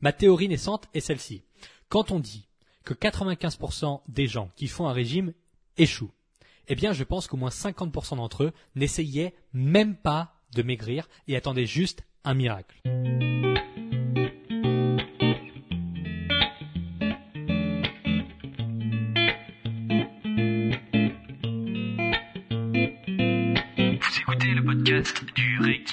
Ma théorie naissante est celle-ci. Quand on dit que 95% des gens qui font un régime échouent, eh bien je pense qu'au moins 50% d'entre eux n'essayaient même pas de maigrir et attendaient juste un miracle.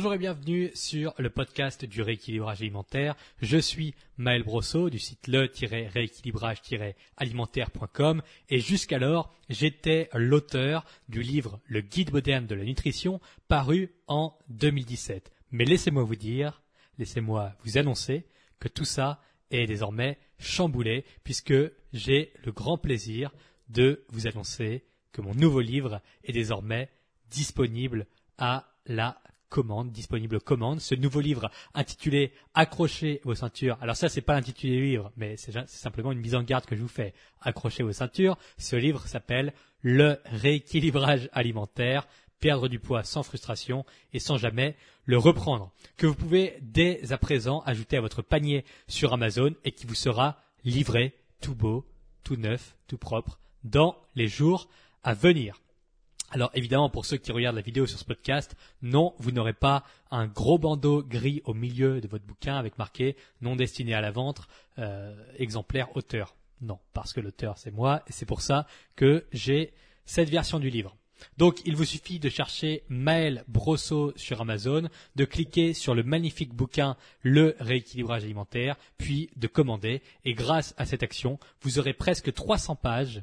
Bonjour et bienvenue sur le podcast du rééquilibrage alimentaire. Je suis Maël Brosseau du site le-rééquilibrage-alimentaire.com et jusqu'alors j'étais l'auteur du livre Le guide moderne de la nutrition paru en 2017. Mais laissez-moi vous dire, laissez-moi vous annoncer que tout ça est désormais chamboulé puisque j'ai le grand plaisir de vous annoncer que mon nouveau livre est désormais disponible à la commande, disponible commande. Ce nouveau livre intitulé Accrochez vos ceintures. Alors ça, c'est pas l'intitulé du livre, mais c'est simplement une mise en garde que je vous fais. Accrochez vos ceintures. Ce livre s'appelle Le rééquilibrage alimentaire, perdre du poids sans frustration et sans jamais le reprendre. Que vous pouvez dès à présent ajouter à votre panier sur Amazon et qui vous sera livré tout beau, tout neuf, tout propre dans les jours à venir. Alors évidemment, pour ceux qui regardent la vidéo sur ce podcast, non, vous n'aurez pas un gros bandeau gris au milieu de votre bouquin avec marqué non destiné à la vente, euh, exemplaire auteur. Non, parce que l'auteur c'est moi et c'est pour ça que j'ai cette version du livre. Donc il vous suffit de chercher Maël Brosseau sur Amazon, de cliquer sur le magnifique bouquin Le rééquilibrage alimentaire, puis de commander. Et grâce à cette action, vous aurez presque 300 pages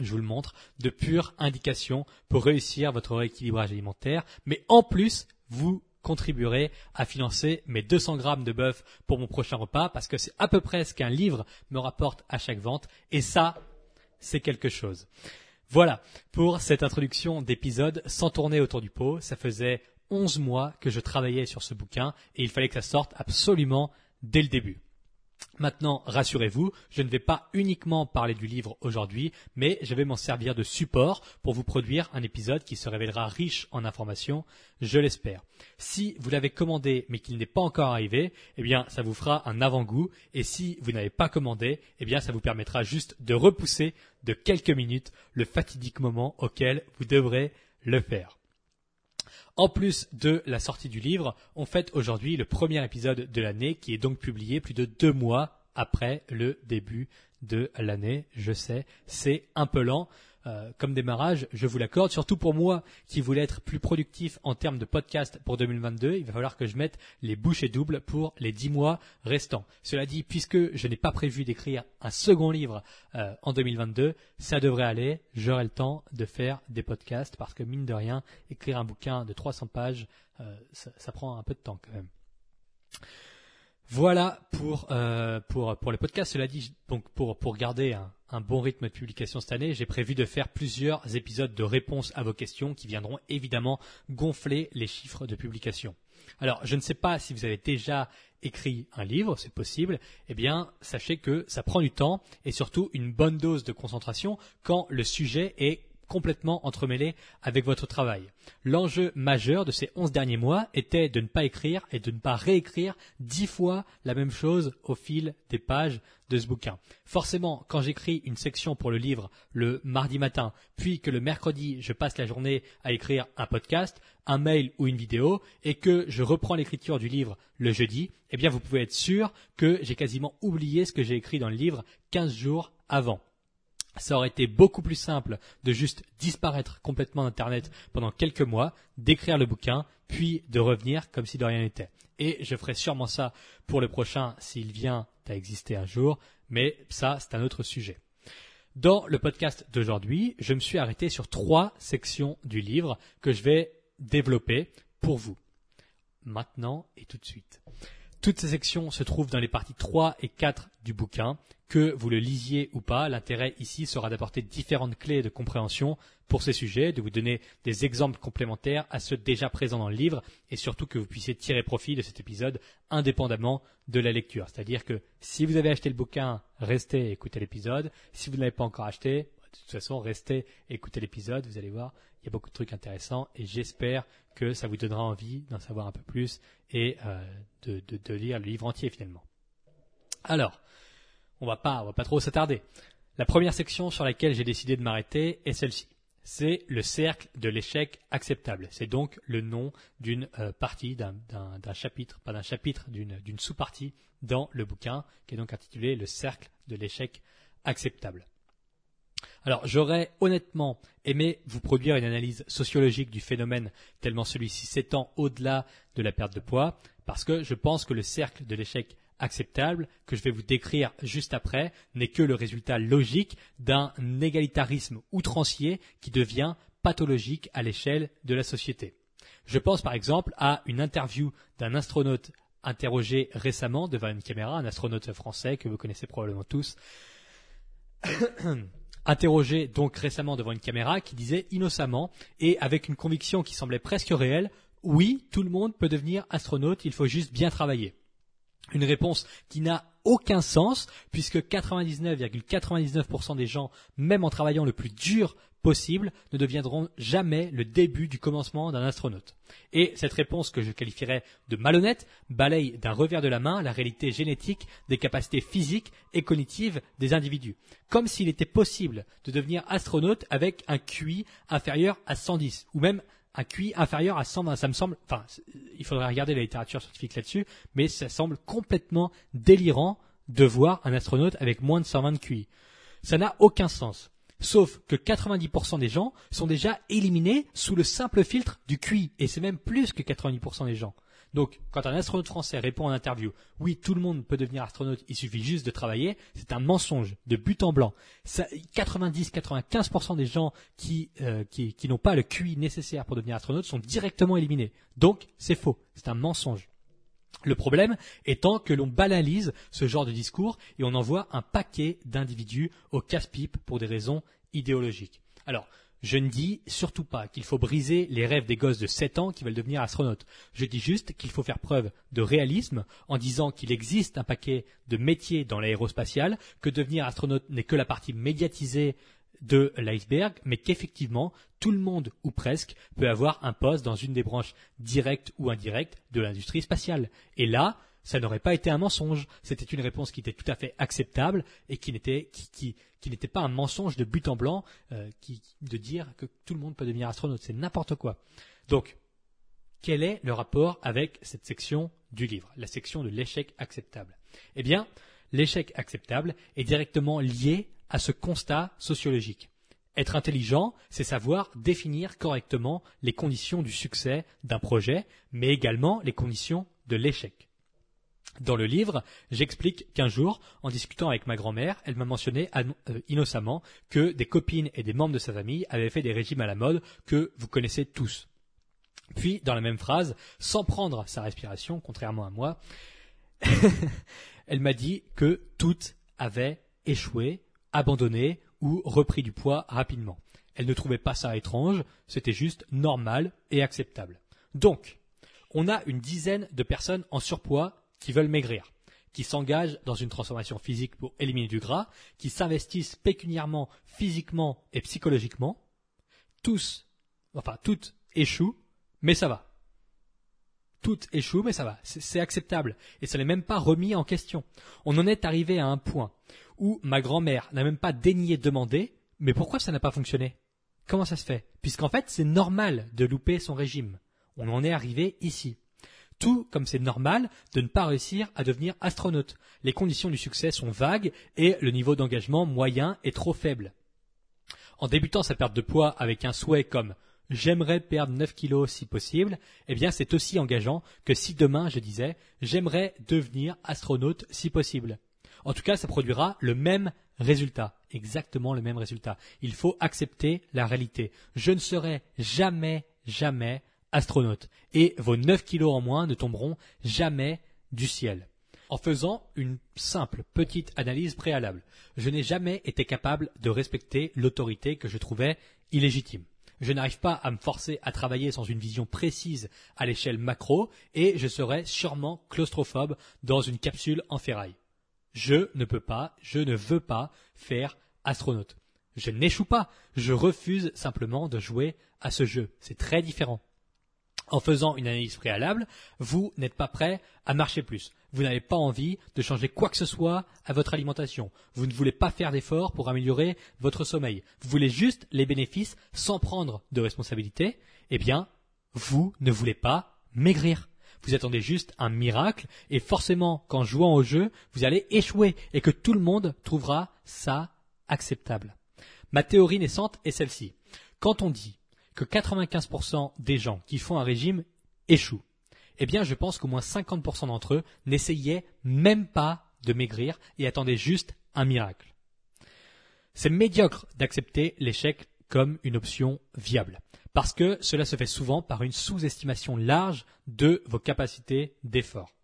je vous le montre, de pure indication pour réussir votre rééquilibrage alimentaire. Mais en plus, vous contribuerez à financer mes 200 grammes de bœuf pour mon prochain repas parce que c'est à peu près ce qu'un livre me rapporte à chaque vente. Et ça, c'est quelque chose. Voilà pour cette introduction d'épisode sans tourner autour du pot. Ça faisait 11 mois que je travaillais sur ce bouquin et il fallait que ça sorte absolument dès le début. Maintenant, rassurez-vous, je ne vais pas uniquement parler du livre aujourd'hui, mais je vais m'en servir de support pour vous produire un épisode qui se révélera riche en informations, je l'espère. Si vous l'avez commandé mais qu'il n'est pas encore arrivé, eh bien, ça vous fera un avant-goût, et si vous n'avez pas commandé, eh bien, ça vous permettra juste de repousser de quelques minutes le fatidique moment auquel vous devrez le faire. En plus de la sortie du livre, on fête aujourd'hui le premier épisode de l'année qui est donc publié plus de deux mois après le début de l'année. Je sais, c'est un peu lent. Euh, comme démarrage, je vous l'accorde, surtout pour moi qui voulais être plus productif en termes de podcast pour 2022, il va falloir que je mette les bouchées doubles pour les dix mois restants. Cela dit, puisque je n'ai pas prévu d'écrire un second livre euh, en 2022, ça devrait aller, j'aurai le temps de faire des podcasts parce que mine de rien, écrire un bouquin de 300 pages, euh, ça, ça prend un peu de temps quand même. Voilà pour, euh, pour, pour les podcasts. Cela dit, donc pour, pour garder un bon rythme de publication cette année, j'ai prévu de faire plusieurs épisodes de réponses à vos questions qui viendront évidemment gonfler les chiffres de publication. Alors, je ne sais pas si vous avez déjà écrit un livre, c'est possible, eh bien, sachez que ça prend du temps et surtout une bonne dose de concentration quand le sujet est complètement entremêlé avec votre travail. L'enjeu majeur de ces onze derniers mois était de ne pas écrire et de ne pas réécrire dix fois la même chose au fil des pages de ce bouquin. Forcément, quand j'écris une section pour le livre le mardi matin, puis que le mercredi je passe la journée à écrire un podcast, un mail ou une vidéo, et que je reprends l'écriture du livre le jeudi, eh bien vous pouvez être sûr que j'ai quasiment oublié ce que j'ai écrit dans le livre 15 jours avant ça aurait été beaucoup plus simple de juste disparaître complètement d'Internet pendant quelques mois, d'écrire le bouquin, puis de revenir comme si de rien n'était. Et je ferai sûrement ça pour le prochain s'il vient à exister un jour, mais ça, c'est un autre sujet. Dans le podcast d'aujourd'hui, je me suis arrêté sur trois sections du livre que je vais développer pour vous. Maintenant et tout de suite. Toutes ces sections se trouvent dans les parties 3 et 4 du bouquin. Que vous le lisiez ou pas, l'intérêt ici sera d'apporter différentes clés de compréhension pour ces sujets, de vous donner des exemples complémentaires à ceux déjà présents dans le livre, et surtout que vous puissiez tirer profit de cet épisode indépendamment de la lecture. C'est-à-dire que si vous avez acheté le bouquin, restez et écoutez l'épisode. Si vous ne l'avez pas encore acheté, de toute façon, restez et écoutez l'épisode. Vous allez voir, il y a beaucoup de trucs intéressants, et j'espère que ça vous donnera envie d'en savoir un peu plus et euh, de, lire le livre entier finalement. Alors, on va pas, on va pas trop s'attarder. La première section sur laquelle j'ai décidé de m'arrêter est celle-ci. C'est le cercle de l'échec acceptable. C'est donc le nom d'une euh, partie, d'un chapitre, pas d'un chapitre, d'une sous-partie dans le bouquin, qui est donc intitulé Le cercle de l'échec acceptable. Alors, j'aurais honnêtement aimé vous produire une analyse sociologique du phénomène tellement celui-ci s'étend au-delà de la perte de poids, parce que je pense que le cercle de l'échec acceptable, que je vais vous décrire juste après, n'est que le résultat logique d'un égalitarisme outrancier qui devient pathologique à l'échelle de la société. Je pense par exemple à une interview d'un astronaute interrogé récemment devant une caméra, un astronaute français que vous connaissez probablement tous, interrogé donc récemment devant une caméra qui disait innocemment et avec une conviction qui semblait presque réelle, oui, tout le monde peut devenir astronaute, il faut juste bien travailler. Une réponse qui n'a aucun sens puisque 99,99% des gens, même en travaillant le plus dur possible, ne deviendront jamais le début du commencement d'un astronaute. Et cette réponse que je qualifierais de malhonnête balaye d'un revers de la main la réalité génétique des capacités physiques et cognitives des individus. Comme s'il était possible de devenir astronaute avec un QI inférieur à 110 ou même un QI inférieur à 120. Ça me semble, enfin, il faudrait regarder la littérature scientifique là-dessus, mais ça semble complètement délirant de voir un astronaute avec moins de 120 de QI. Ça n'a aucun sens. Sauf que 90% des gens sont déjà éliminés sous le simple filtre du QI. Et c'est même plus que 90% des gens. Donc, quand un astronaute français répond en interview, oui, tout le monde peut devenir astronaute, il suffit juste de travailler, c'est un mensonge de but en blanc. 90-95% des gens qui, euh, qui, qui n'ont pas le QI nécessaire pour devenir astronaute sont directement éliminés. Donc, c'est faux, c'est un mensonge. Le problème étant que l'on banalise ce genre de discours et on envoie un paquet d'individus au casse-pipe pour des raisons idéologiques. Alors, je ne dis surtout pas qu'il faut briser les rêves des gosses de 7 ans qui veulent devenir astronautes. Je dis juste qu'il faut faire preuve de réalisme en disant qu'il existe un paquet de métiers dans l'aérospatial, que devenir astronaute n'est que la partie médiatisée de l'iceberg, mais qu'effectivement, tout le monde, ou presque, peut avoir un poste dans une des branches directes ou indirectes de l'industrie spatiale. Et là, ça n'aurait pas été un mensonge. C'était une réponse qui était tout à fait acceptable et qui n'était qui, qui, n'était pas un mensonge de but en blanc euh, qui, de dire que tout le monde peut devenir astronaute. C'est n'importe quoi. Donc, quel est le rapport avec cette section du livre, la section de l'échec acceptable? Eh bien, l'échec acceptable est directement lié à ce constat sociologique. Être intelligent, c'est savoir définir correctement les conditions du succès d'un projet, mais également les conditions de l'échec. Dans le livre, j'explique qu'un jour, en discutant avec ma grand-mère, elle m'a mentionné euh, innocemment que des copines et des membres de sa famille avaient fait des régimes à la mode que vous connaissez tous. Puis, dans la même phrase, sans prendre sa respiration, contrairement à moi, elle m'a dit que toutes avaient échoué, abandonné ou repris du poids rapidement. Elle ne trouvait pas ça étrange, c'était juste normal et acceptable. Donc, on a une dizaine de personnes en surpoids qui veulent maigrir, qui s'engagent dans une transformation physique pour éliminer du gras, qui s'investissent pécuniairement, physiquement et psychologiquement, tous, enfin toutes échouent, mais ça va. Toutes échouent, mais ça va. C'est acceptable. Et ça n'est même pas remis en question. On en est arrivé à un point où ma grand-mère n'a même pas daigné demander, mais pourquoi ça n'a pas fonctionné? Comment ça se fait? Puisqu'en fait, c'est normal de louper son régime. On en est arrivé ici tout comme c'est normal de ne pas réussir à devenir astronaute. Les conditions du succès sont vagues et le niveau d'engagement moyen est trop faible. En débutant sa perte de poids avec un souhait comme j'aimerais perdre 9 kilos si possible, eh bien c'est aussi engageant que si demain je disais j'aimerais devenir astronaute si possible. En tout cas, ça produira le même résultat, exactement le même résultat. Il faut accepter la réalité. Je ne serai jamais, jamais astronaute. Et vos 9 kilos en moins ne tomberont jamais du ciel. En faisant une simple petite analyse préalable, je n'ai jamais été capable de respecter l'autorité que je trouvais illégitime. Je n'arrive pas à me forcer à travailler sans une vision précise à l'échelle macro et je serais sûrement claustrophobe dans une capsule en ferraille. Je ne peux pas, je ne veux pas faire astronaute. Je n'échoue pas, je refuse simplement de jouer à ce jeu. C'est très différent. En faisant une analyse préalable, vous n'êtes pas prêt à marcher plus. Vous n'avez pas envie de changer quoi que ce soit à votre alimentation. Vous ne voulez pas faire d'efforts pour améliorer votre sommeil. Vous voulez juste les bénéfices sans prendre de responsabilité. Eh bien, vous ne voulez pas maigrir. Vous attendez juste un miracle et forcément, qu'en jouant au jeu, vous allez échouer et que tout le monde trouvera ça acceptable. Ma théorie naissante est celle-ci. Quand on dit que 95% des gens qui font un régime échouent, eh bien je pense qu'au moins 50% d'entre eux n'essayaient même pas de maigrir et attendaient juste un miracle. C'est médiocre d'accepter l'échec comme une option viable, parce que cela se fait souvent par une sous-estimation large de vos capacités d'effort.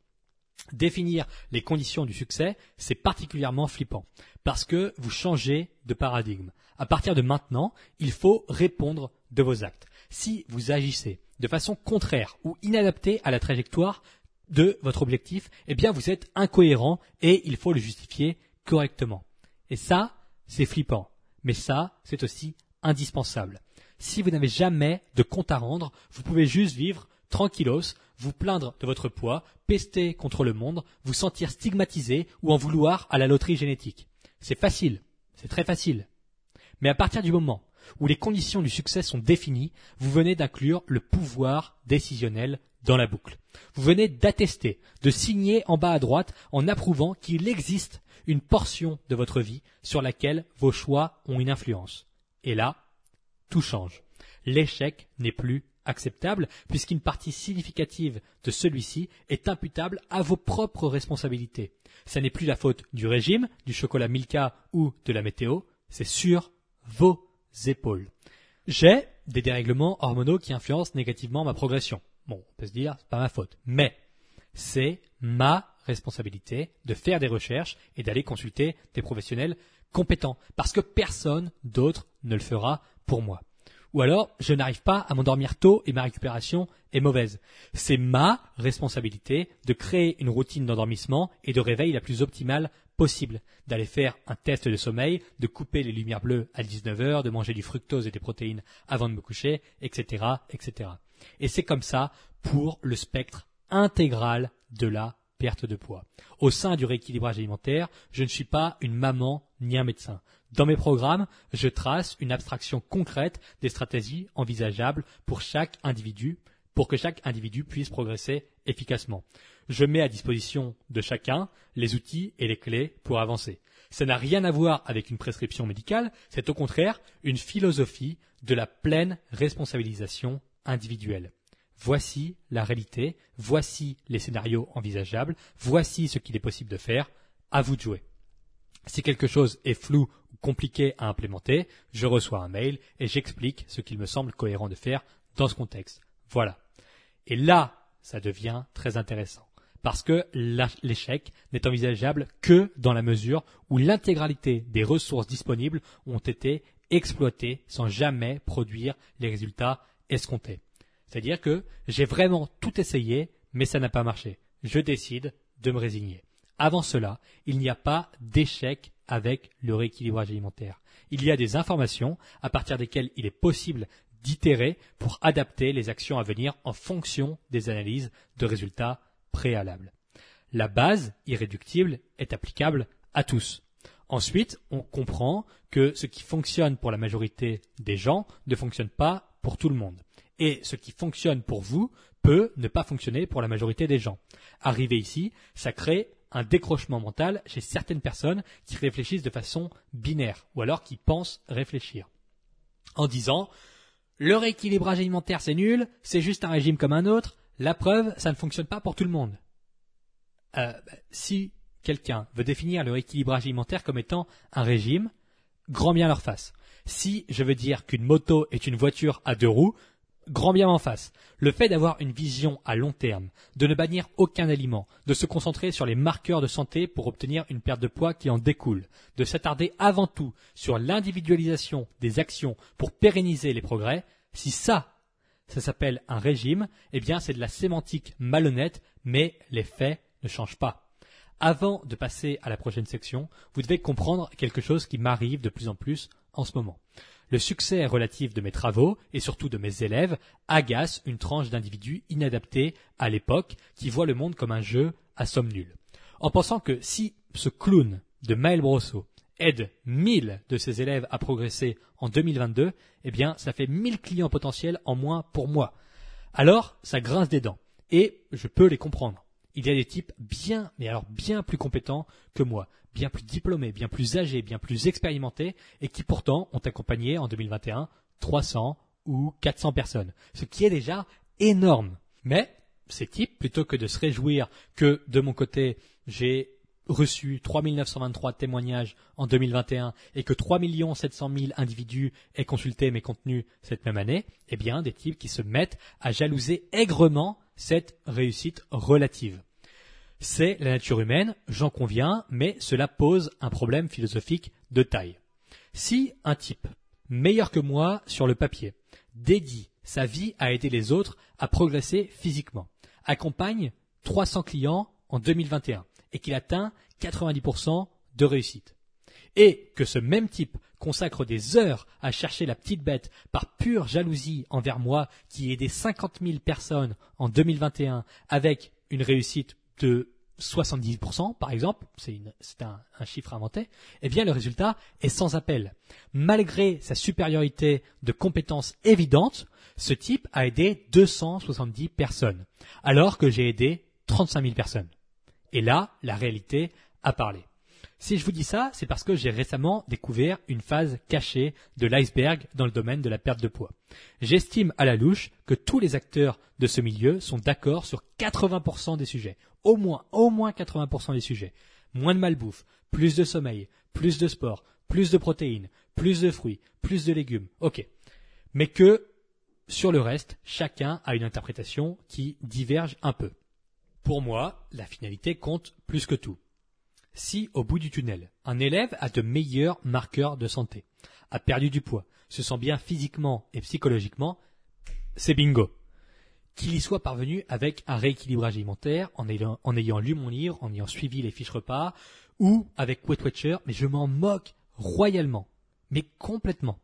Définir les conditions du succès, c'est particulièrement flippant, parce que vous changez de paradigme. À partir de maintenant, il faut répondre de vos actes. Si vous agissez de façon contraire ou inadaptée à la trajectoire de votre objectif, eh bien vous êtes incohérent et il faut le justifier correctement. Et ça, c'est flippant. Mais ça, c'est aussi indispensable. Si vous n'avez jamais de compte à rendre, vous pouvez juste vivre tranquillos, vous plaindre de votre poids, pester contre le monde, vous sentir stigmatisé ou en vouloir à la loterie génétique. C'est facile, c'est très facile. Mais à partir du moment où les conditions du succès sont définies, vous venez d'inclure le pouvoir décisionnel dans la boucle. Vous venez d'attester, de signer en bas à droite en approuvant qu'il existe une portion de votre vie sur laquelle vos choix ont une influence. Et là, tout change. L'échec n'est plus acceptable puisqu'une partie significative de celui-ci est imputable à vos propres responsabilités. Ce n'est plus la faute du régime, du chocolat Milka ou de la météo, c'est sur vos J'ai des dérèglements hormonaux qui influencent négativement ma progression. Bon, on peut se dire, c'est pas ma faute. Mais c'est ma responsabilité de faire des recherches et d'aller consulter des professionnels compétents. Parce que personne d'autre ne le fera pour moi. Ou alors, je n'arrive pas à m'endormir tôt et ma récupération est mauvaise. C'est ma responsabilité de créer une routine d'endormissement et de réveil la plus optimale possible, d'aller faire un test de sommeil, de couper les lumières bleues à 19 heures, de manger du fructose et des protéines avant de me coucher, etc., etc. Et c'est comme ça pour le spectre intégral de la perte de poids. Au sein du rééquilibrage alimentaire, je ne suis pas une maman ni un médecin. Dans mes programmes, je trace une abstraction concrète des stratégies envisageables pour chaque individu, pour que chaque individu puisse progresser efficacement. Je mets à disposition de chacun les outils et les clés pour avancer. Ça n'a rien à voir avec une prescription médicale, c'est au contraire une philosophie de la pleine responsabilisation individuelle. Voici la réalité, voici les scénarios envisageables, voici ce qu'il est possible de faire, à vous de jouer. Si quelque chose est flou ou compliqué à implémenter, je reçois un mail et j'explique ce qu'il me semble cohérent de faire dans ce contexte. Voilà. Et là, ça devient très intéressant. Parce que l'échec n'est envisageable que dans la mesure où l'intégralité des ressources disponibles ont été exploitées sans jamais produire les résultats escomptés. C'est-à-dire que j'ai vraiment tout essayé, mais ça n'a pas marché. Je décide de me résigner. Avant cela, il n'y a pas d'échec avec le rééquilibrage alimentaire. Il y a des informations à partir desquelles il est possible d'itérer pour adapter les actions à venir en fonction des analyses de résultats préalables. La base irréductible est applicable à tous. Ensuite, on comprend que ce qui fonctionne pour la majorité des gens ne fonctionne pas pour tout le monde. Et ce qui fonctionne pour vous peut ne pas fonctionner pour la majorité des gens. Arrivé ici, ça crée un décrochement mental chez certaines personnes qui réfléchissent de façon binaire ou alors qui pensent réfléchir. En disant le rééquilibrage alimentaire c'est nul, c'est juste un régime comme un autre, la preuve ça ne fonctionne pas pour tout le monde. Euh, si quelqu'un veut définir le rééquilibrage alimentaire comme étant un régime, grand bien leur face. Si je veux dire qu'une moto est une voiture à deux roues, grand bien en face. Le fait d'avoir une vision à long terme, de ne bannir aucun aliment, de se concentrer sur les marqueurs de santé pour obtenir une perte de poids qui en découle, de s'attarder avant tout sur l'individualisation des actions pour pérenniser les progrès, si ça, ça s'appelle un régime, eh bien c'est de la sémantique malhonnête, mais les faits ne changent pas. Avant de passer à la prochaine section, vous devez comprendre quelque chose qui m'arrive de plus en plus en ce moment. Le succès relatif de mes travaux, et surtout de mes élèves, agace une tranche d'individus inadaptés à l'époque qui voient le monde comme un jeu à somme nulle. En pensant que si ce clown de Maël Brosseau aide 1000 de ses élèves à progresser en 2022, eh bien, ça fait 1000 clients potentiels en moins pour moi. Alors, ça grince des dents. Et je peux les comprendre. Il y a des types bien, mais alors bien plus compétents que moi, bien plus diplômés, bien plus âgés, bien plus expérimentés, et qui pourtant ont accompagné en 2021 300 ou 400 personnes, ce qui est déjà énorme. Mais ces types, plutôt que de se réjouir que de mon côté, j'ai reçu 3923 témoignages en 2021 et que 3 700 000 individus aient consulté mes contenus cette même année, eh bien, des types qui se mettent à jalouser aigrement cette réussite relative. C'est la nature humaine, j'en conviens, mais cela pose un problème philosophique de taille. Si un type, meilleur que moi sur le papier, dédie sa vie à aider les autres à progresser physiquement, accompagne 300 clients en 2021 et qu'il atteint 90% de réussite, et que ce même type consacre des heures à chercher la petite bête par pure jalousie envers moi qui ai aidé 50 000 personnes en 2021 avec une réussite de 70% par exemple, c'est un, chiffre inventé, eh bien le résultat est sans appel. Malgré sa supériorité de compétences évidentes, ce type a aidé 270 personnes, alors que j'ai aidé 35 000 personnes. Et là, la réalité a parlé. Si je vous dis ça, c'est parce que j'ai récemment découvert une phase cachée de l'iceberg dans le domaine de la perte de poids. J'estime à la louche que tous les acteurs de ce milieu sont d'accord sur 80% des sujets. Au moins, au moins 80% des sujets. Moins de malbouffe, plus de sommeil, plus de sport, plus de protéines, plus de fruits, plus de légumes. Ok. Mais que, sur le reste, chacun a une interprétation qui diverge un peu. Pour moi, la finalité compte plus que tout. Si, au bout du tunnel, un élève a de meilleurs marqueurs de santé, a perdu du poids, se sent bien physiquement et psychologiquement, c'est bingo. Qu'il y soit parvenu avec un rééquilibrage alimentaire, en ayant, lu mon livre, en ayant suivi les fiches repas, ou avec Weight Watcher, mais je m'en moque royalement. Mais complètement.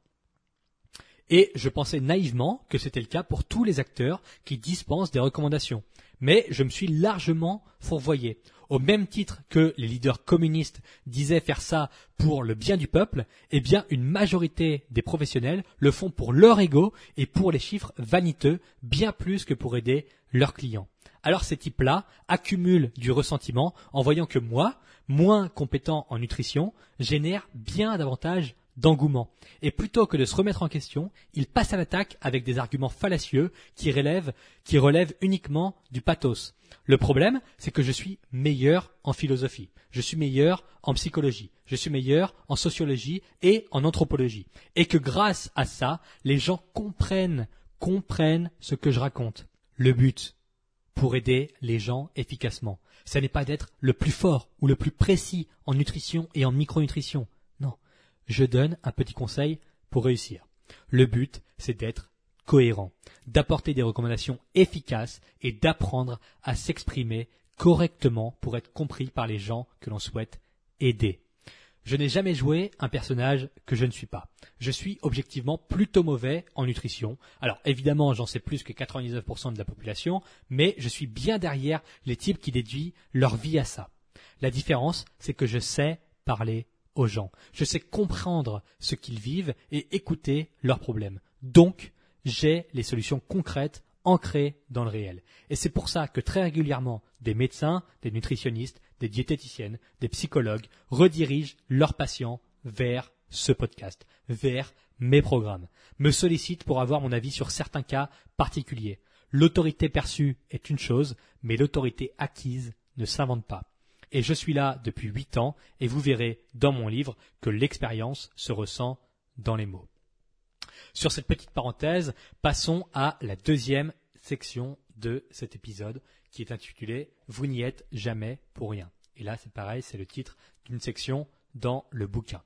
Et je pensais naïvement que c'était le cas pour tous les acteurs qui dispensent des recommandations. Mais je me suis largement fourvoyé au même titre que les leaders communistes disaient faire ça pour le bien du peuple, eh bien une majorité des professionnels le font pour leur ego et pour les chiffres vaniteux, bien plus que pour aider leurs clients. Alors ces types-là accumulent du ressentiment en voyant que moi, moins compétent en nutrition, génère bien davantage d'engouement. Et plutôt que de se remettre en question, ils passent à l'attaque avec des arguments fallacieux qui relèvent, qui relèvent uniquement du pathos. Le problème, c'est que je suis meilleur en philosophie, je suis meilleur en psychologie, je suis meilleur en sociologie et en anthropologie. Et que grâce à ça, les gens comprennent, comprennent ce que je raconte. Le but, pour aider les gens efficacement, ce n'est pas d'être le plus fort ou le plus précis en nutrition et en micronutrition. Je donne un petit conseil pour réussir. Le but, c'est d'être cohérent, d'apporter des recommandations efficaces et d'apprendre à s'exprimer correctement pour être compris par les gens que l'on souhaite aider. Je n'ai jamais joué un personnage que je ne suis pas. Je suis objectivement plutôt mauvais en nutrition. Alors évidemment, j'en sais plus que 99% de la population, mais je suis bien derrière les types qui déduisent leur vie à ça. La différence, c'est que je sais parler aux gens. Je sais comprendre ce qu'ils vivent et écouter leurs problèmes. Donc, j'ai les solutions concrètes ancrées dans le réel. Et c'est pour ça que très régulièrement, des médecins, des nutritionnistes, des diététiciennes, des psychologues redirigent leurs patients vers ce podcast, vers mes programmes, me sollicitent pour avoir mon avis sur certains cas particuliers. L'autorité perçue est une chose, mais l'autorité acquise ne s'invente pas. Et je suis là depuis huit ans, et vous verrez dans mon livre que l'expérience se ressent dans les mots. Sur cette petite parenthèse, passons à la deuxième section de cet épisode qui est intitulé Vous n'y êtes jamais pour rien. Et là, c'est pareil, c'est le titre d'une section dans le bouquin.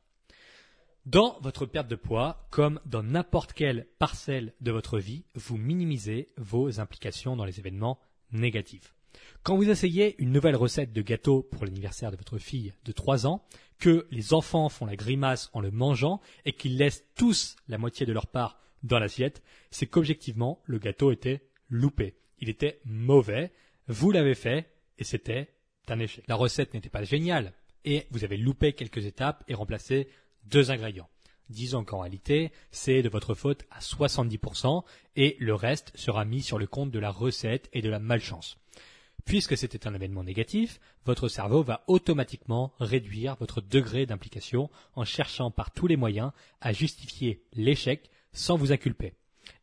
Dans votre perte de poids, comme dans n'importe quelle parcelle de votre vie, vous minimisez vos implications dans les événements négatifs. Quand vous essayez une nouvelle recette de gâteau pour l'anniversaire de votre fille de 3 ans, que les enfants font la grimace en le mangeant et qu'ils laissent tous la moitié de leur part dans l'assiette, c'est qu'objectivement, le gâteau était loupé. Il était mauvais, vous l'avez fait et c'était un échec. La recette n'était pas géniale et vous avez loupé quelques étapes et remplacé deux ingrédients. Disons qu'en réalité, c'est de votre faute à 70% et le reste sera mis sur le compte de la recette et de la malchance. Puisque c'était un événement négatif, votre cerveau va automatiquement réduire votre degré d'implication en cherchant par tous les moyens à justifier l'échec sans vous inculper.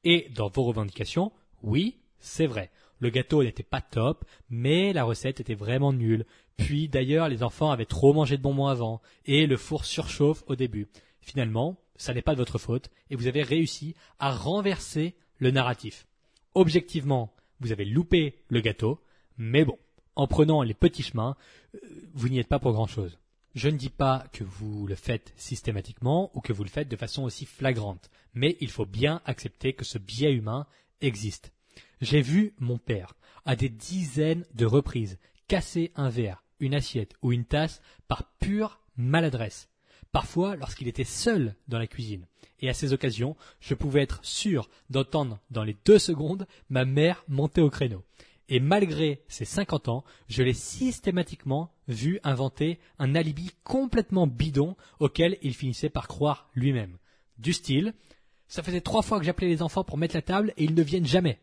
Et dans vos revendications, oui, c'est vrai. Le gâteau n'était pas top, mais la recette était vraiment nulle. Puis d'ailleurs, les enfants avaient trop mangé de bonbons avant, et le four surchauffe au début. Finalement, ça n'est pas de votre faute, et vous avez réussi à renverser le narratif. Objectivement, vous avez loupé le gâteau, mais bon, en prenant les petits chemins, euh, vous n'y êtes pas pour grand-chose. Je ne dis pas que vous le faites systématiquement ou que vous le faites de façon aussi flagrante, mais il faut bien accepter que ce biais humain existe. J'ai vu mon père, à des dizaines de reprises, casser un verre, une assiette ou une tasse par pure maladresse. Parfois lorsqu'il était seul dans la cuisine. Et à ces occasions, je pouvais être sûr d'entendre dans les deux secondes ma mère monter au créneau. Et malgré ses cinquante ans, je l'ai systématiquement vu inventer un alibi complètement bidon auquel il finissait par croire lui-même. Du style, ça faisait trois fois que j'appelais les enfants pour mettre la table et ils ne viennent jamais.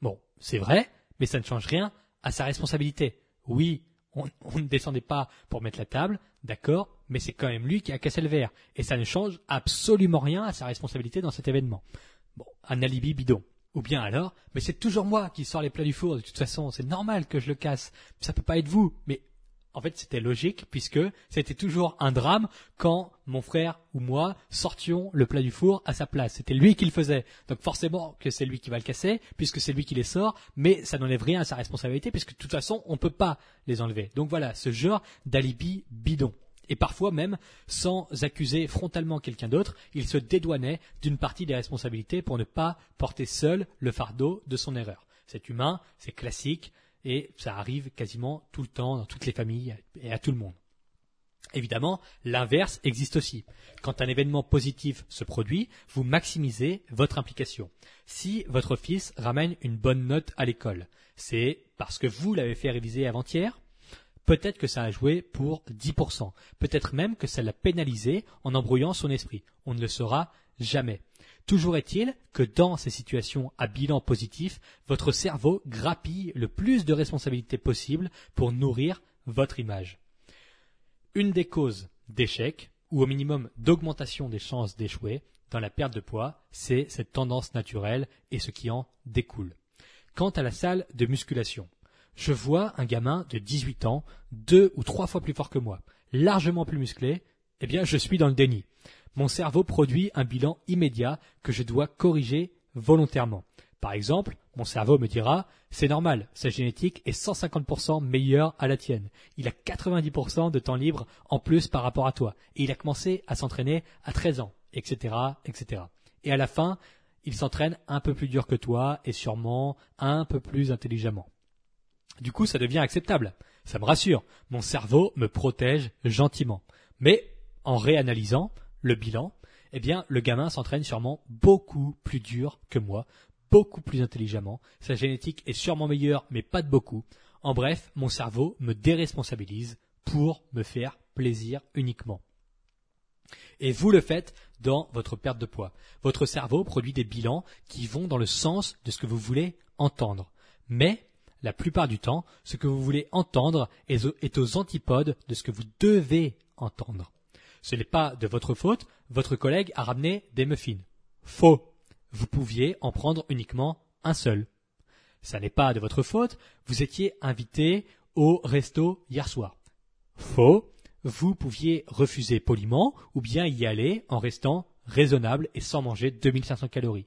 Bon, c'est vrai, mais ça ne change rien à sa responsabilité. Oui, on, ne descendait pas pour mettre la table, d'accord, mais c'est quand même lui qui a cassé le verre. Et ça ne change absolument rien à sa responsabilité dans cet événement. Bon, un alibi bidon. Ou bien alors, mais c'est toujours moi qui sors les plats du four, de toute façon, c'est normal que je le casse. Ça peut pas être vous. Mais en fait, c'était logique puisque c'était toujours un drame quand mon frère ou moi sortions le plat du four à sa place. C'était lui qui le faisait. Donc forcément que c'est lui qui va le casser puisque c'est lui qui les sort, mais ça n'enlève rien à sa responsabilité puisque de toute façon, on ne peut pas les enlever. Donc voilà, ce genre d'alibi bidon. Et parfois même, sans accuser frontalement quelqu'un d'autre, il se dédouanait d'une partie des responsabilités pour ne pas porter seul le fardeau de son erreur. C'est humain, c'est classique, et ça arrive quasiment tout le temps dans toutes les familles et à tout le monde. Évidemment, l'inverse existe aussi. Quand un événement positif se produit, vous maximisez votre implication. Si votre fils ramène une bonne note à l'école, c'est parce que vous l'avez fait réviser avant-hier Peut-être que ça a joué pour 10%. Peut-être même que ça l'a pénalisé en embrouillant son esprit. On ne le saura jamais. Toujours est-il que dans ces situations à bilan positif, votre cerveau grappille le plus de responsabilités possible pour nourrir votre image. Une des causes d'échec, ou au minimum d'augmentation des chances d'échouer dans la perte de poids, c'est cette tendance naturelle et ce qui en découle. Quant à la salle de musculation, je vois un gamin de 18 ans, deux ou trois fois plus fort que moi, largement plus musclé, eh bien je suis dans le déni mon cerveau produit un bilan immédiat que je dois corriger volontairement. Par exemple, mon cerveau me dira, c'est normal, sa génétique est 150% meilleure à la tienne. Il a 90% de temps libre en plus par rapport à toi. Et il a commencé à s'entraîner à 13 ans, etc., etc. Et à la fin, il s'entraîne un peu plus dur que toi et sûrement un peu plus intelligemment. Du coup, ça devient acceptable. Ça me rassure. Mon cerveau me protège gentiment. Mais, en réanalysant, le bilan, eh bien, le gamin s'entraîne sûrement beaucoup plus dur que moi, beaucoup plus intelligemment. Sa génétique est sûrement meilleure, mais pas de beaucoup. En bref, mon cerveau me déresponsabilise pour me faire plaisir uniquement. Et vous le faites dans votre perte de poids. Votre cerveau produit des bilans qui vont dans le sens de ce que vous voulez entendre. Mais, la plupart du temps, ce que vous voulez entendre est aux antipodes de ce que vous devez entendre. Ce n'est pas de votre faute, votre collègue a ramené des muffins. Faux. Vous pouviez en prendre uniquement un seul. Ça n'est pas de votre faute, vous étiez invité au resto hier soir. Faux. Vous pouviez refuser poliment ou bien y aller en restant raisonnable et sans manger 2500 calories.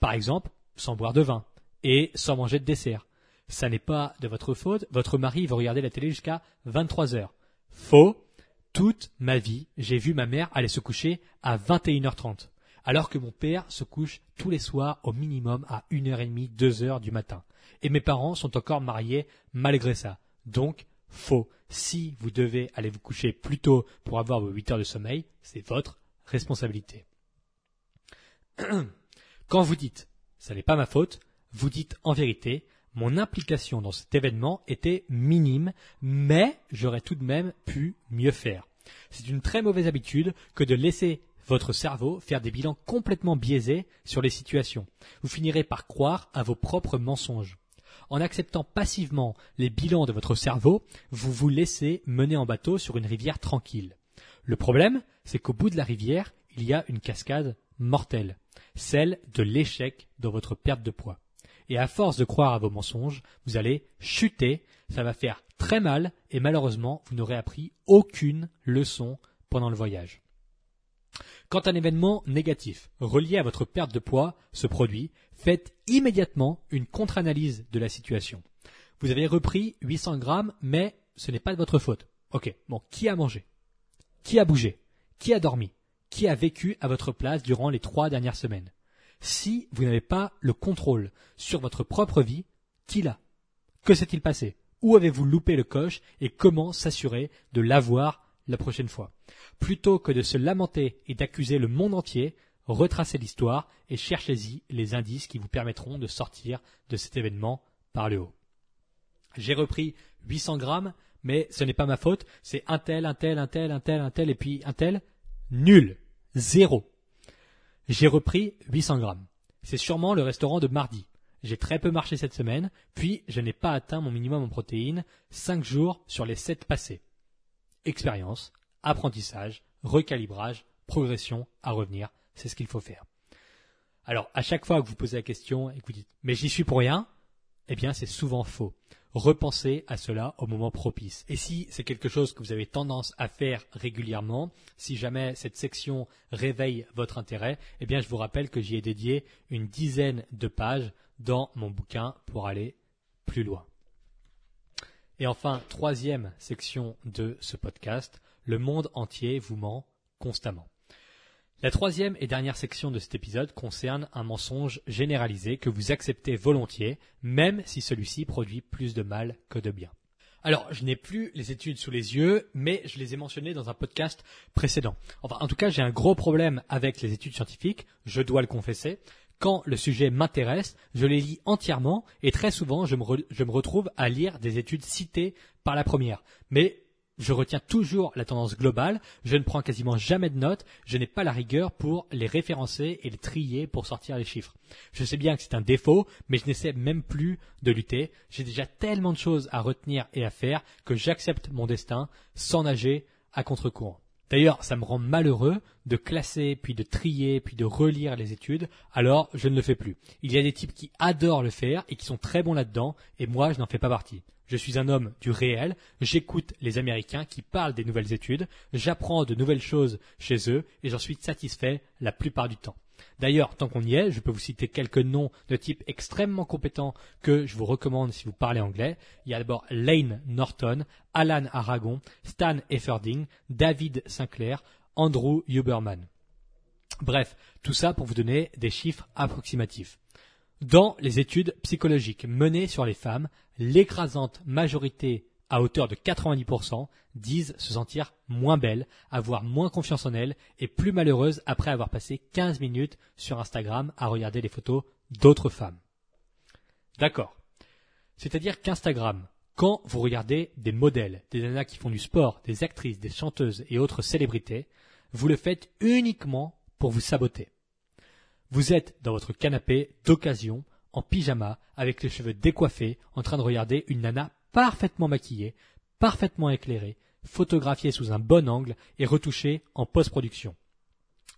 Par exemple, sans boire de vin et sans manger de dessert. Ça n'est pas de votre faute, votre mari va regarder la télé jusqu'à 23 heures. Faux. Toute ma vie, j'ai vu ma mère aller se coucher à 21h30, alors que mon père se couche tous les soirs au minimum à 1h30, 2h du matin. Et mes parents sont encore mariés malgré ça. Donc, faux. Si vous devez aller vous coucher plus tôt pour avoir vos 8 heures de sommeil, c'est votre responsabilité. Quand vous dites ça n'est pas ma faute, vous dites en vérité mon implication dans cet événement était minime, mais j'aurais tout de même pu mieux faire. C'est une très mauvaise habitude que de laisser votre cerveau faire des bilans complètement biaisés sur les situations. Vous finirez par croire à vos propres mensonges. En acceptant passivement les bilans de votre cerveau, vous vous laissez mener en bateau sur une rivière tranquille. Le problème, c'est qu'au bout de la rivière, il y a une cascade mortelle, celle de l'échec dans votre perte de poids. Et à force de croire à vos mensonges, vous allez chuter, ça va faire très mal et malheureusement, vous n'aurez appris aucune leçon pendant le voyage. Quand un événement négatif relié à votre perte de poids se produit, faites immédiatement une contre-analyse de la situation. Vous avez repris 800 grammes, mais ce n'est pas de votre faute. Ok, bon, qui a mangé? Qui a bougé? Qui a dormi? Qui a vécu à votre place durant les trois dernières semaines? Si vous n'avez pas le contrôle sur votre propre vie, qui l'a Que s'est-il passé? Où avez-vous loupé le coche et comment s'assurer de l'avoir la prochaine fois? Plutôt que de se lamenter et d'accuser le monde entier, retracez l'histoire et cherchez-y les indices qui vous permettront de sortir de cet événement par le haut. J'ai repris 800 grammes, mais ce n'est pas ma faute, c'est un tel, un tel, un tel, un tel, un tel, et puis un tel. Nul. Zéro. J'ai repris 800 grammes. C'est sûrement le restaurant de mardi. J'ai très peu marché cette semaine, puis je n'ai pas atteint mon minimum en protéines 5 jours sur les 7 passés expérience, apprentissage, recalibrage, progression à revenir. C'est ce qu'il faut faire. Alors, à chaque fois que vous posez la question et que vous dites mais j'y suis pour rien, eh bien c'est souvent faux. Repensez à cela au moment propice. Et si c'est quelque chose que vous avez tendance à faire régulièrement, si jamais cette section réveille votre intérêt, eh bien je vous rappelle que j'y ai dédié une dizaine de pages dans mon bouquin pour aller plus loin. Et enfin, troisième section de ce podcast, le monde entier vous ment constamment. La troisième et dernière section de cet épisode concerne un mensonge généralisé que vous acceptez volontiers, même si celui-ci produit plus de mal que de bien. Alors, je n'ai plus les études sous les yeux, mais je les ai mentionnées dans un podcast précédent. Enfin, en tout cas, j'ai un gros problème avec les études scientifiques, je dois le confesser quand le sujet m'intéresse, je les lis entièrement et très souvent je me, retrouve à lire des études citées par la première. Mais je retiens toujours la tendance globale, je ne prends quasiment jamais de notes, je n'ai pas la rigueur pour les référencer et les trier pour sortir les chiffres. Je sais bien que c'est un défaut, mais je n'essaie même plus de lutter. J'ai déjà tellement de choses à retenir et à faire que j'accepte mon destin sans nager à contre-courant. D'ailleurs, ça me rend malheureux de classer, puis de trier, puis de relire les études, alors je ne le fais plus. Il y a des types qui adorent le faire et qui sont très bons là-dedans, et moi je n'en fais pas partie. Je suis un homme du réel, j'écoute les Américains qui parlent des nouvelles études, j'apprends de nouvelles choses chez eux, et j'en suis satisfait la plupart du temps. D'ailleurs, tant qu'on y est, je peux vous citer quelques noms de types extrêmement compétents que je vous recommande si vous parlez anglais. Il y a d'abord Lane Norton, Alan Aragon, Stan Efferding, David Sinclair, Andrew Huberman. Bref, tout ça pour vous donner des chiffres approximatifs. Dans les études psychologiques menées sur les femmes, l'écrasante majorité à hauteur de 90%, disent se sentir moins belles, avoir moins confiance en elles et plus malheureuses après avoir passé 15 minutes sur Instagram à regarder les photos d'autres femmes. D'accord. C'est-à-dire qu'Instagram, quand vous regardez des modèles, des nanas qui font du sport, des actrices, des chanteuses et autres célébrités, vous le faites uniquement pour vous saboter. Vous êtes dans votre canapé d'occasion, en pyjama, avec les cheveux décoiffés, en train de regarder une nana parfaitement maquillé, parfaitement éclairé, photographié sous un bon angle et retouché en post-production.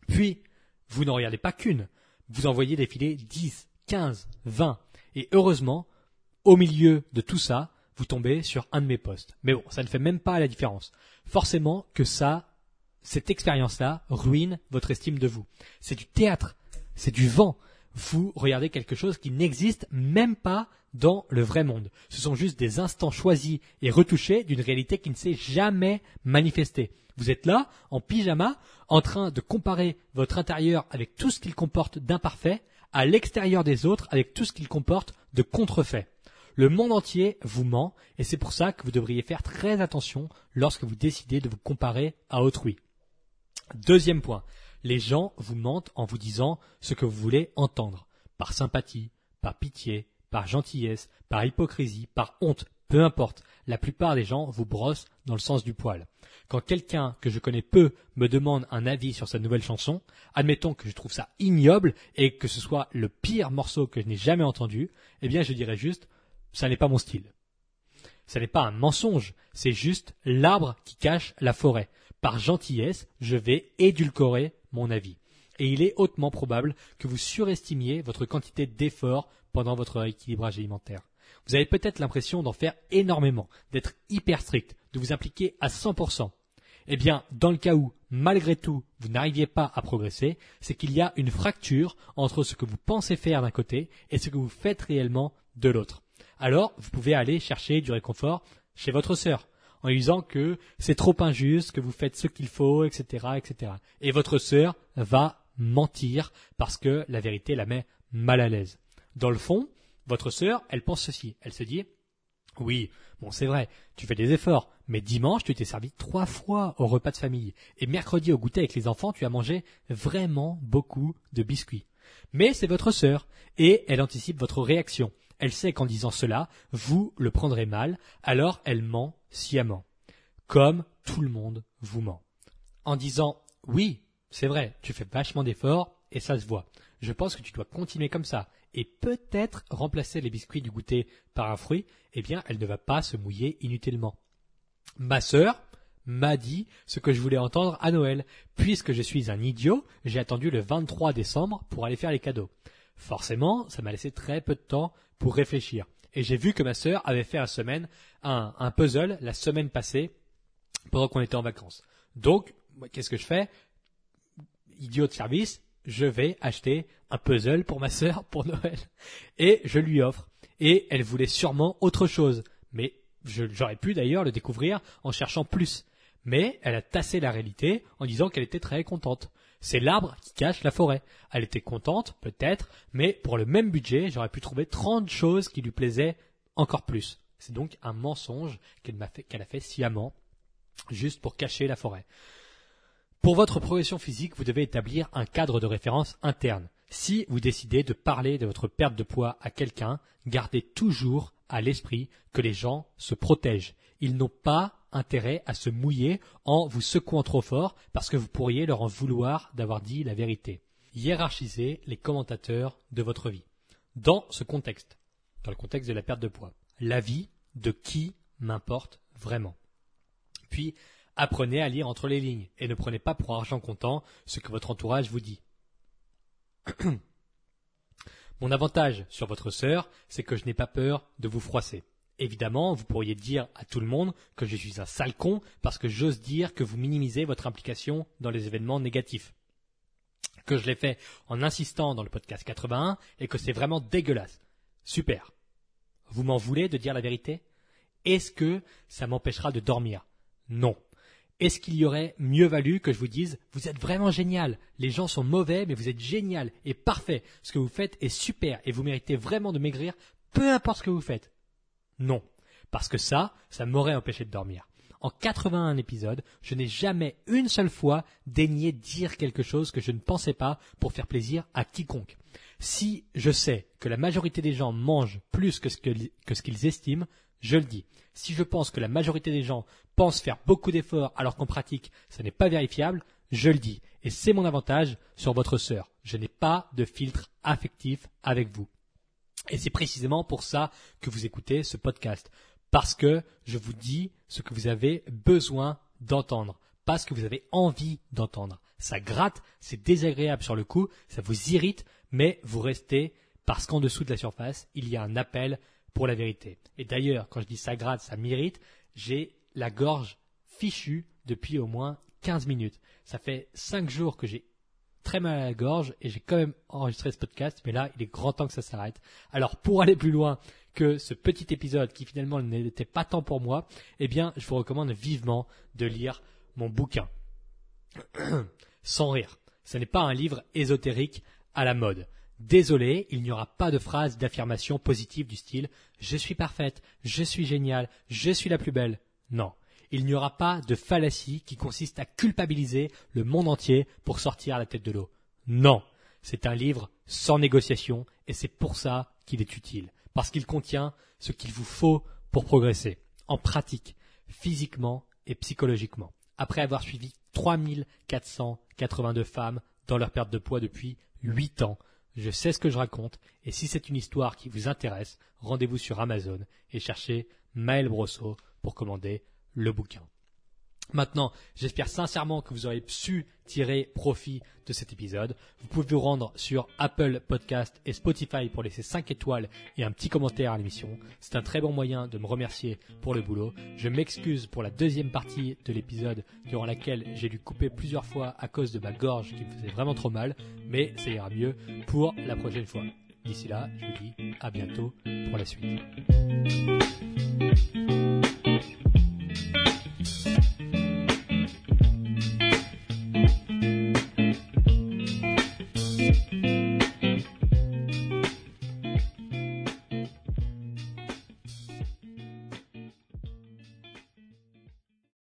Puis, vous n'en regardez pas qu'une, vous en voyez défiler 10, 15, 20, et heureusement, au milieu de tout ça, vous tombez sur un de mes posts. Mais bon, ça ne fait même pas la différence. Forcément que ça cette expérience-là ruine votre estime de vous. C'est du théâtre, c'est du vent. Vous regardez quelque chose qui n'existe même pas dans le vrai monde. Ce sont juste des instants choisis et retouchés d'une réalité qui ne s'est jamais manifestée. Vous êtes là, en pyjama, en train de comparer votre intérieur avec tout ce qu'il comporte d'imparfait à l'extérieur des autres avec tout ce qu'il comporte de contrefait. Le monde entier vous ment et c'est pour ça que vous devriez faire très attention lorsque vous décidez de vous comparer à autrui. Deuxième point, les gens vous mentent en vous disant ce que vous voulez entendre, par sympathie, par pitié, par gentillesse, par hypocrisie, par honte, peu importe. La plupart des gens vous brossent dans le sens du poil. Quand quelqu'un que je connais peu me demande un avis sur sa nouvelle chanson, admettons que je trouve ça ignoble et que ce soit le pire morceau que je n'ai jamais entendu, eh bien je dirais juste, ça n'est pas mon style. Ça n'est pas un mensonge, c'est juste l'arbre qui cache la forêt. Par gentillesse, je vais édulcorer mon avis. Et il est hautement probable que vous surestimiez votre quantité d'effort pendant votre équilibrage alimentaire. Vous avez peut-être l'impression d'en faire énormément, d'être hyper strict, de vous impliquer à 100%. Eh bien, dans le cas où, malgré tout, vous n'arriviez pas à progresser, c'est qu'il y a une fracture entre ce que vous pensez faire d'un côté et ce que vous faites réellement de l'autre. Alors, vous pouvez aller chercher du réconfort chez votre sœur, en lui disant que c'est trop injuste, que vous faites ce qu'il faut, etc., etc. Et votre sœur va mentir parce que la vérité la met mal à l'aise. Dans le fond, votre sœur, elle pense ceci. Elle se dit, oui, bon, c'est vrai, tu fais des efforts, mais dimanche, tu t'es servi trois fois au repas de famille. Et mercredi, au goûter avec les enfants, tu as mangé vraiment beaucoup de biscuits. Mais c'est votre sœur, et elle anticipe votre réaction. Elle sait qu'en disant cela, vous le prendrez mal, alors elle ment sciemment. Comme tout le monde vous ment. En disant, oui, c'est vrai, tu fais vachement d'efforts, et ça se voit. Je pense que tu dois continuer comme ça et peut-être remplacer les biscuits du goûter par un fruit, eh bien, elle ne va pas se mouiller inutilement. Ma sœur m'a dit ce que je voulais entendre à Noël. Puisque je suis un idiot, j'ai attendu le 23 décembre pour aller faire les cadeaux. Forcément, ça m'a laissé très peu de temps pour réfléchir. Et j'ai vu que ma sœur avait fait un semaine, un, un puzzle la semaine passée pendant qu'on était en vacances. Donc, qu'est-ce que je fais? Idiot de service, je vais acheter un puzzle pour ma sœur pour Noël. Et je lui offre. Et elle voulait sûrement autre chose. Mais j'aurais pu d'ailleurs le découvrir en cherchant plus. Mais elle a tassé la réalité en disant qu'elle était très contente. C'est l'arbre qui cache la forêt. Elle était contente, peut-être, mais pour le même budget, j'aurais pu trouver 30 choses qui lui plaisaient encore plus. C'est donc un mensonge qu'elle a fait sciemment, juste pour cacher la forêt. Pour votre progression physique, vous devez établir un cadre de référence interne. Si vous décidez de parler de votre perte de poids à quelqu'un, gardez toujours à l'esprit que les gens se protègent. Ils n'ont pas intérêt à se mouiller en vous secouant trop fort parce que vous pourriez leur en vouloir d'avoir dit la vérité. Hiérarchisez les commentateurs de votre vie. Dans ce contexte, dans le contexte de la perte de poids, la vie de qui m'importe vraiment? Puis, Apprenez à lire entre les lignes et ne prenez pas pour argent comptant ce que votre entourage vous dit. Mon avantage sur votre sœur, c'est que je n'ai pas peur de vous froisser. Évidemment, vous pourriez dire à tout le monde que je suis un sale con parce que j'ose dire que vous minimisez votre implication dans les événements négatifs. Que je l'ai fait en insistant dans le podcast 81 et que c'est vraiment dégueulasse. Super. Vous m'en voulez de dire la vérité? Est-ce que ça m'empêchera de dormir? Non. Est-ce qu'il y aurait mieux valu que je vous dise vous êtes vraiment génial, les gens sont mauvais mais vous êtes génial et parfait, ce que vous faites est super et vous méritez vraiment de maigrir peu importe ce que vous faites Non, parce que ça, ça m'aurait empêché de dormir. En 81 épisodes, je n'ai jamais une seule fois daigné dire quelque chose que je ne pensais pas pour faire plaisir à quiconque. Si je sais que la majorité des gens mangent plus que ce qu'ils estiment, je le dis. Si je pense que la majorité des gens pensent faire beaucoup d'efforts alors qu'en pratique, ça n'est pas vérifiable, je le dis. Et c'est mon avantage sur votre sœur. Je n'ai pas de filtre affectif avec vous. Et c'est précisément pour ça que vous écoutez ce podcast. Parce que je vous dis ce que vous avez besoin d'entendre. Pas ce que vous avez envie d'entendre. Ça gratte, c'est désagréable sur le coup, ça vous irrite, mais vous restez parce qu'en dessous de la surface, il y a un appel pour la vérité. Et d'ailleurs, quand je dis ça gratte, ça m'irrite, j'ai la gorge fichue depuis au moins 15 minutes. Ça fait 5 jours que j'ai très mal à la gorge et j'ai quand même enregistré ce podcast, mais là, il est grand temps que ça s'arrête. Alors, pour aller plus loin que ce petit épisode qui finalement n'était pas tant pour moi, eh bien, je vous recommande vivement de lire mon bouquin. Sans rire. Ce n'est pas un livre ésotérique à la mode. Désolé, il n'y aura pas de phrase d'affirmation positive du style je suis parfaite, je suis géniale, je suis la plus belle. Non. Il n'y aura pas de fallacie qui consiste à culpabiliser le monde entier pour sortir à la tête de l'eau. Non. C'est un livre sans négociation et c'est pour ça qu'il est utile. Parce qu'il contient ce qu'il vous faut pour progresser. En pratique, physiquement et psychologiquement. Après avoir suivi 3482 femmes dans leur perte de poids depuis 8 ans, je sais ce que je raconte, et si c'est une histoire qui vous intéresse, rendez-vous sur Amazon et cherchez Maël Brosseau pour commander le bouquin. Maintenant, j'espère sincèrement que vous aurez su tirer profit de cet épisode. Vous pouvez vous rendre sur Apple Podcast et Spotify pour laisser 5 étoiles et un petit commentaire à l'émission. C'est un très bon moyen de me remercier pour le boulot. Je m'excuse pour la deuxième partie de l'épisode durant laquelle j'ai dû couper plusieurs fois à cause de ma gorge qui me faisait vraiment trop mal, mais ça ira mieux pour la prochaine fois. D'ici là, je vous dis à bientôt pour la suite.